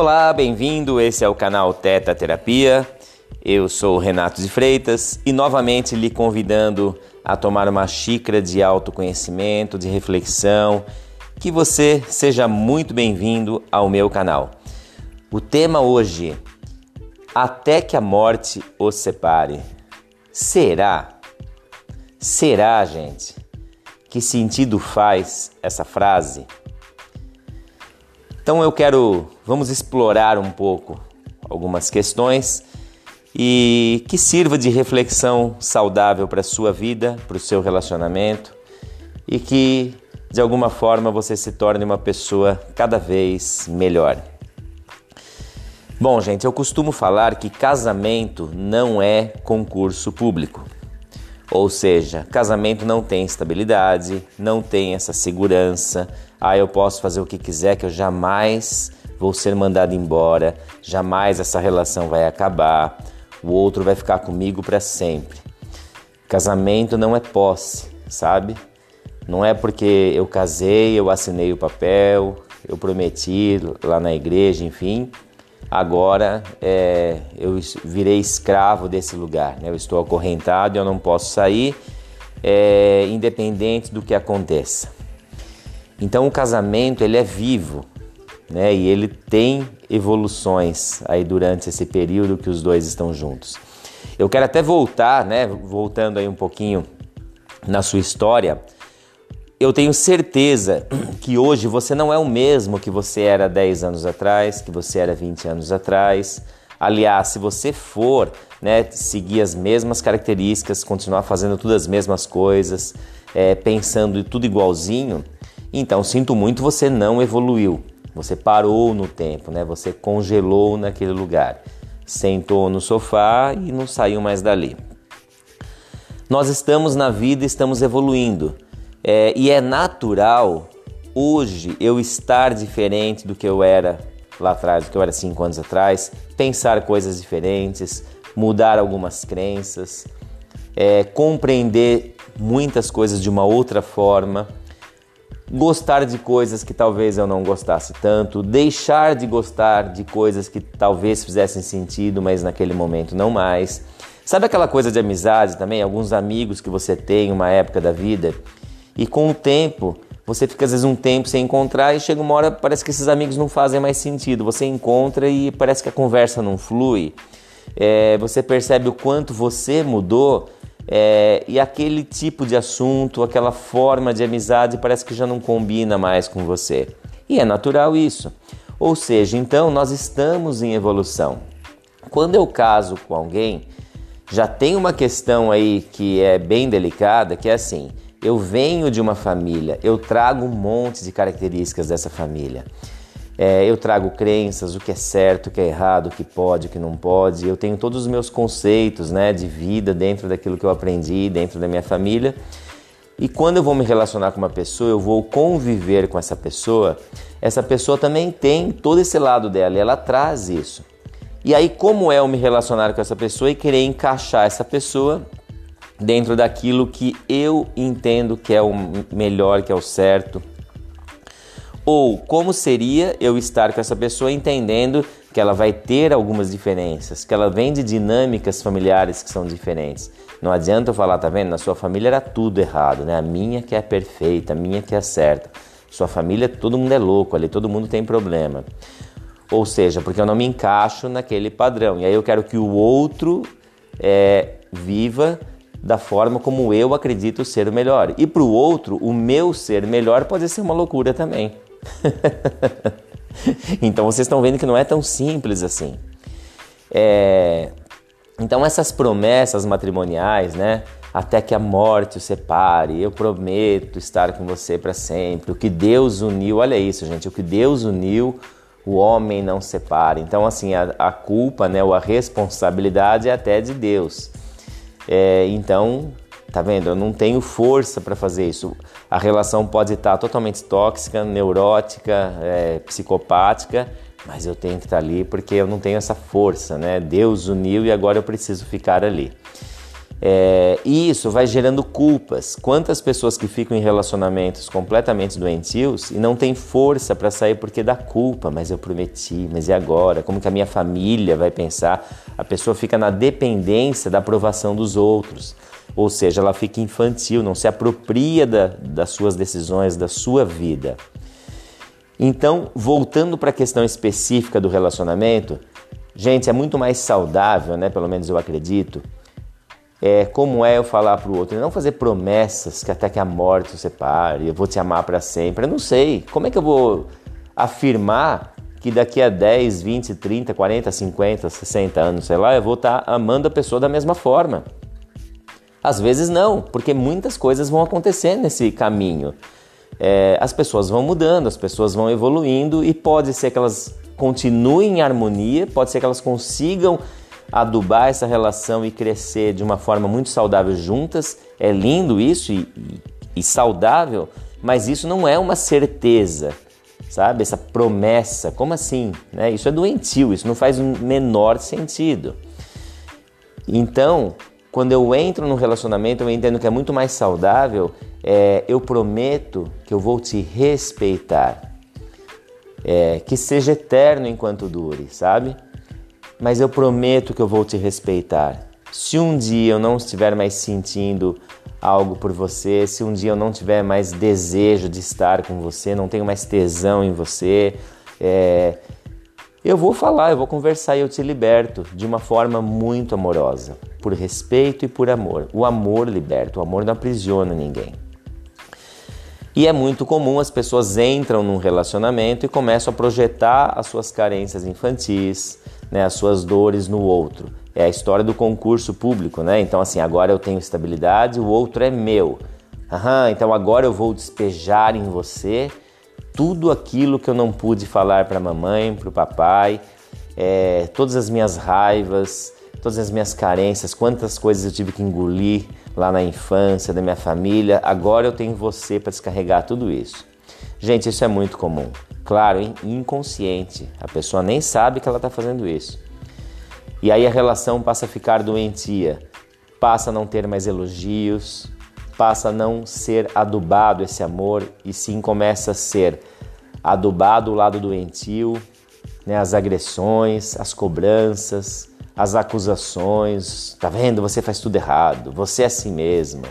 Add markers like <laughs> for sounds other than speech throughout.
Olá, bem-vindo. Esse é o canal Teta Terapia. Eu sou Renato de Freitas e novamente lhe convidando a tomar uma xícara de autoconhecimento, de reflexão. Que você seja muito bem-vindo ao meu canal. O tema hoje: Até que a morte os separe. Será? Será, gente? Que sentido faz essa frase? Então eu quero, vamos explorar um pouco algumas questões e que sirva de reflexão saudável para a sua vida, para o seu relacionamento e que de alguma forma você se torne uma pessoa cada vez melhor. Bom, gente, eu costumo falar que casamento não é concurso público. Ou seja, casamento não tem estabilidade, não tem essa segurança. Ah, eu posso fazer o que quiser que eu jamais vou ser mandado embora, jamais essa relação vai acabar, o outro vai ficar comigo para sempre. Casamento não é posse, sabe? Não é porque eu casei, eu assinei o papel, eu prometi lá na igreja, enfim, agora é, eu virei escravo desse lugar. Né? Eu estou acorrentado, eu não posso sair, é, independente do que aconteça. Então o casamento ele é vivo, né? E ele tem evoluções aí durante esse período que os dois estão juntos. Eu quero até voltar, né? Voltando aí um pouquinho na sua história eu tenho certeza que hoje você não é o mesmo que você era 10 anos atrás, que você era 20 anos atrás. Aliás, se você for né, seguir as mesmas características, continuar fazendo tudo as mesmas coisas, é, pensando tudo igualzinho, então sinto muito, você não evoluiu. Você parou no tempo, né? Você congelou naquele lugar, sentou no sofá e não saiu mais dali. Nós estamos na vida, estamos evoluindo. É, e é natural hoje eu estar diferente do que eu era lá atrás, do que eu era cinco anos atrás, pensar coisas diferentes, mudar algumas crenças, é, compreender muitas coisas de uma outra forma, gostar de coisas que talvez eu não gostasse tanto, deixar de gostar de coisas que talvez fizessem sentido, mas naquele momento não mais. Sabe aquela coisa de amizade também? Alguns amigos que você tem uma época da vida e com o tempo, você fica às vezes um tempo sem encontrar e chega uma hora parece que esses amigos não fazem mais sentido. Você encontra e parece que a conversa não flui. É, você percebe o quanto você mudou é, e aquele tipo de assunto, aquela forma de amizade parece que já não combina mais com você. E é natural isso. Ou seja, então nós estamos em evolução. Quando eu caso com alguém, já tem uma questão aí que é bem delicada, que é assim: eu venho de uma família, eu trago um monte de características dessa família. É, eu trago crenças, o que é certo, o que é errado, o que pode, o que não pode. Eu tenho todos os meus conceitos né, de vida dentro daquilo que eu aprendi, dentro da minha família. E quando eu vou me relacionar com uma pessoa, eu vou conviver com essa pessoa, essa pessoa também tem todo esse lado dela e ela traz isso. E aí, como é eu me relacionar com essa pessoa e querer encaixar essa pessoa dentro daquilo que eu entendo que é o melhor, que é o certo. Ou como seria eu estar com essa pessoa entendendo que ela vai ter algumas diferenças, que ela vem de dinâmicas familiares que são diferentes. Não adianta eu falar, tá vendo? Na sua família era tudo errado, né? A minha que é perfeita, a minha que é certa. Sua família, todo mundo é louco ali, todo mundo tem problema. Ou seja, porque eu não me encaixo naquele padrão. E aí eu quero que o outro é, viva da forma como eu acredito ser o melhor. E para o outro, o meu ser melhor pode ser uma loucura também. <laughs> então vocês estão vendo que não é tão simples assim. É... Então essas promessas matrimoniais, né? Até que a morte o separe, eu prometo estar com você para sempre. O que Deus uniu, olha isso, gente, o que Deus uniu, o homem não separa. Então assim, a, a culpa, né, ou a responsabilidade é até de Deus. É, então, tá vendo? Eu não tenho força para fazer isso. A relação pode estar totalmente tóxica, neurótica, é, psicopática, mas eu tenho que estar ali porque eu não tenho essa força, né? Deus uniu e agora eu preciso ficar ali. É, e isso vai gerando culpas. Quantas pessoas que ficam em relacionamentos completamente doentios e não tem força para sair porque dá culpa, mas eu prometi, mas e agora? Como que a minha família vai pensar? A pessoa fica na dependência da aprovação dos outros. Ou seja, ela fica infantil, não se apropria da, das suas decisões, da sua vida. Então, voltando para a questão específica do relacionamento, gente, é muito mais saudável, né? Pelo menos eu acredito é, como é eu falar para o outro, não fazer promessas que até que a morte separe, eu vou te amar para sempre. Eu não sei. Como é que eu vou afirmar que daqui a 10, 20, 30, 40, 50, 60 anos, sei lá, eu vou estar tá amando a pessoa da mesma forma? Às vezes não, porque muitas coisas vão acontecer nesse caminho. É, as pessoas vão mudando, as pessoas vão evoluindo e pode ser que elas continuem em harmonia, pode ser que elas consigam adubar essa relação e crescer de uma forma muito saudável juntas. É lindo isso e, e, e saudável, mas isso não é uma certeza, sabe? Essa promessa, como assim? Né? Isso é doentio, isso não faz o menor sentido. Então, quando eu entro num relacionamento, eu entendo que é muito mais saudável. É, eu prometo que eu vou te respeitar, é, que seja eterno enquanto dure, sabe? Mas eu prometo que eu vou te respeitar. Se um dia eu não estiver mais sentindo algo por você, se um dia eu não tiver mais desejo de estar com você, não tenho mais tesão em você, é, eu vou falar, eu vou conversar e eu te liberto de uma forma muito amorosa, por respeito e por amor. O amor liberta, o amor não aprisiona ninguém. E é muito comum as pessoas entram num relacionamento e começam a projetar as suas carências infantis, né, as suas dores no outro. É a história do concurso público, né? Então, assim, agora eu tenho estabilidade, o outro é meu. Aham, então agora eu vou despejar em você tudo aquilo que eu não pude falar para a mamãe, para o papai, é, todas as minhas raivas, todas as minhas carências, quantas coisas eu tive que engolir lá na infância, da minha família. Agora eu tenho você para descarregar tudo isso. Gente, isso é muito comum. Claro, inconsciente. A pessoa nem sabe que ela está fazendo isso. E aí a relação passa a ficar doentia, passa a não ter mais elogios, passa a não ser adubado esse amor e sim começa a ser adubado o lado doentio, né, as agressões, as cobranças, as acusações. Tá vendo? Você faz tudo errado, você é assim mesmo.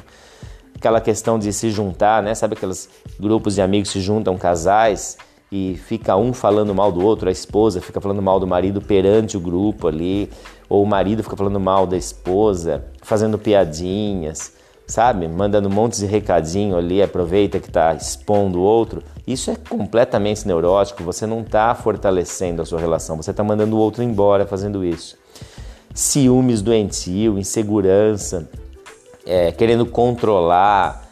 Aquela questão de se juntar, né? Sabe aqueles grupos de amigos se juntam, casais, e fica um falando mal do outro, a esposa fica falando mal do marido perante o grupo ali, ou o marido fica falando mal da esposa, fazendo piadinhas, sabe? Mandando um monte de recadinho ali, aproveita que está expondo o outro. Isso é completamente neurótico, você não está fortalecendo a sua relação, você está mandando o outro embora fazendo isso. Ciúmes doentio, insegurança, é, querendo controlar,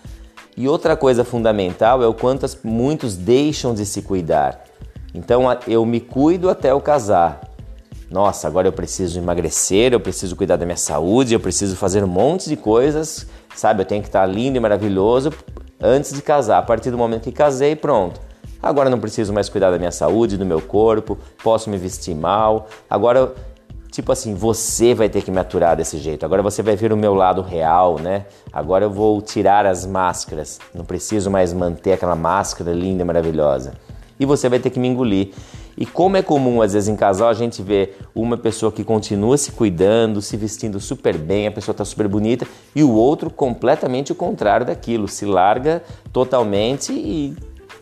e outra coisa fundamental é o quanto muitos deixam de se cuidar. Então eu me cuido até eu casar. Nossa, agora eu preciso emagrecer, eu preciso cuidar da minha saúde, eu preciso fazer um monte de coisas, sabe? Eu tenho que estar lindo e maravilhoso antes de casar. A partir do momento que casei, pronto. Agora não preciso mais cuidar da minha saúde, do meu corpo, posso me vestir mal. Agora tipo assim, você vai ter que me aturar desse jeito. Agora você vai ver o meu lado real, né? Agora eu vou tirar as máscaras. Não preciso mais manter aquela máscara linda e maravilhosa. E você vai ter que me engolir. E como é comum, às vezes, em casal, a gente vê uma pessoa que continua se cuidando, se vestindo super bem, a pessoa está super bonita, e o outro completamente o contrário daquilo, se larga totalmente e,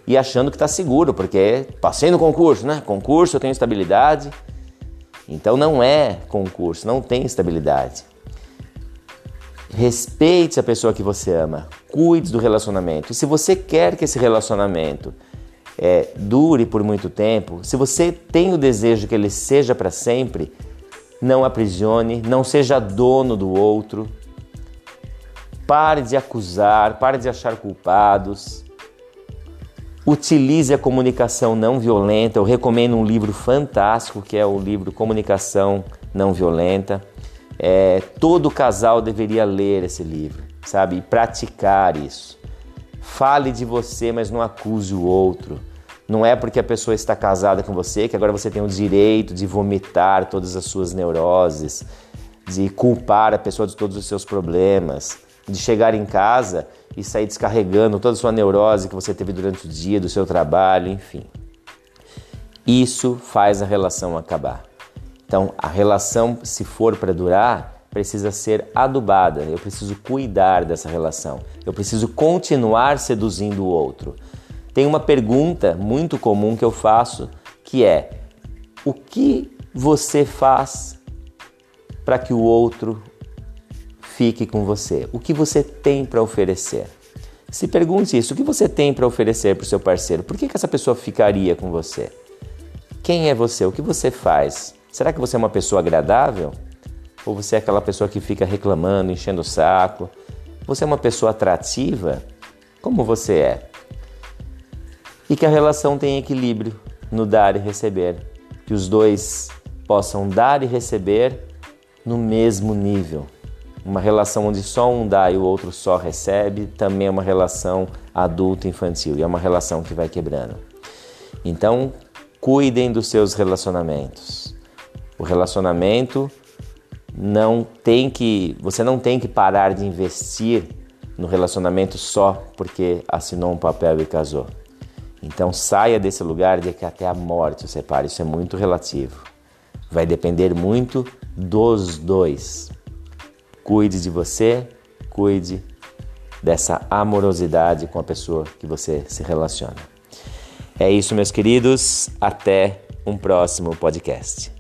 e achando que está seguro, porque passei no concurso, né? Concurso, eu tenho estabilidade. Então não é concurso, não tem estabilidade. Respeite a pessoa que você ama, cuide do relacionamento. E se você quer que esse relacionamento é, dure por muito tempo, se você tem o desejo que ele seja para sempre, não aprisione, não seja dono do outro. Pare de acusar, pare de achar culpados. Utilize a comunicação não violenta. Eu recomendo um livro fantástico que é o livro Comunicação Não Violenta. É, todo casal deveria ler esse livro, sabe? E praticar isso. Fale de você, mas não acuse o outro. Não é porque a pessoa está casada com você que agora você tem o direito de vomitar todas as suas neuroses. de culpar a pessoa de todos os seus problemas, de chegar em casa e sair descarregando toda a sua neurose que você teve durante o dia, do seu trabalho, enfim. Isso faz a relação acabar. Então, a relação, se for para durar, precisa ser adubada. Eu preciso cuidar dessa relação. Eu preciso continuar seduzindo o outro. Tem uma pergunta muito comum que eu faço que é: o que você faz para que o outro fique com você? O que você tem para oferecer? Se pergunte isso: o que você tem para oferecer para o seu parceiro? Por que, que essa pessoa ficaria com você? Quem é você? O que você faz? Será que você é uma pessoa agradável? Ou você é aquela pessoa que fica reclamando, enchendo o saco? Você é uma pessoa atrativa? Como você é? E que a relação tenha equilíbrio no dar e receber. Que os dois possam dar e receber no mesmo nível. Uma relação onde só um dá e o outro só recebe também é uma relação adulto-infantil e é uma relação que vai quebrando. Então, cuidem dos seus relacionamentos. O relacionamento não tem que, você não tem que parar de investir no relacionamento só porque assinou um papel e casou. Então saia desse lugar de que até a morte o separe, isso é muito relativo. Vai depender muito dos dois. Cuide de você, cuide dessa amorosidade com a pessoa que você se relaciona. É isso, meus queridos. Até um próximo podcast.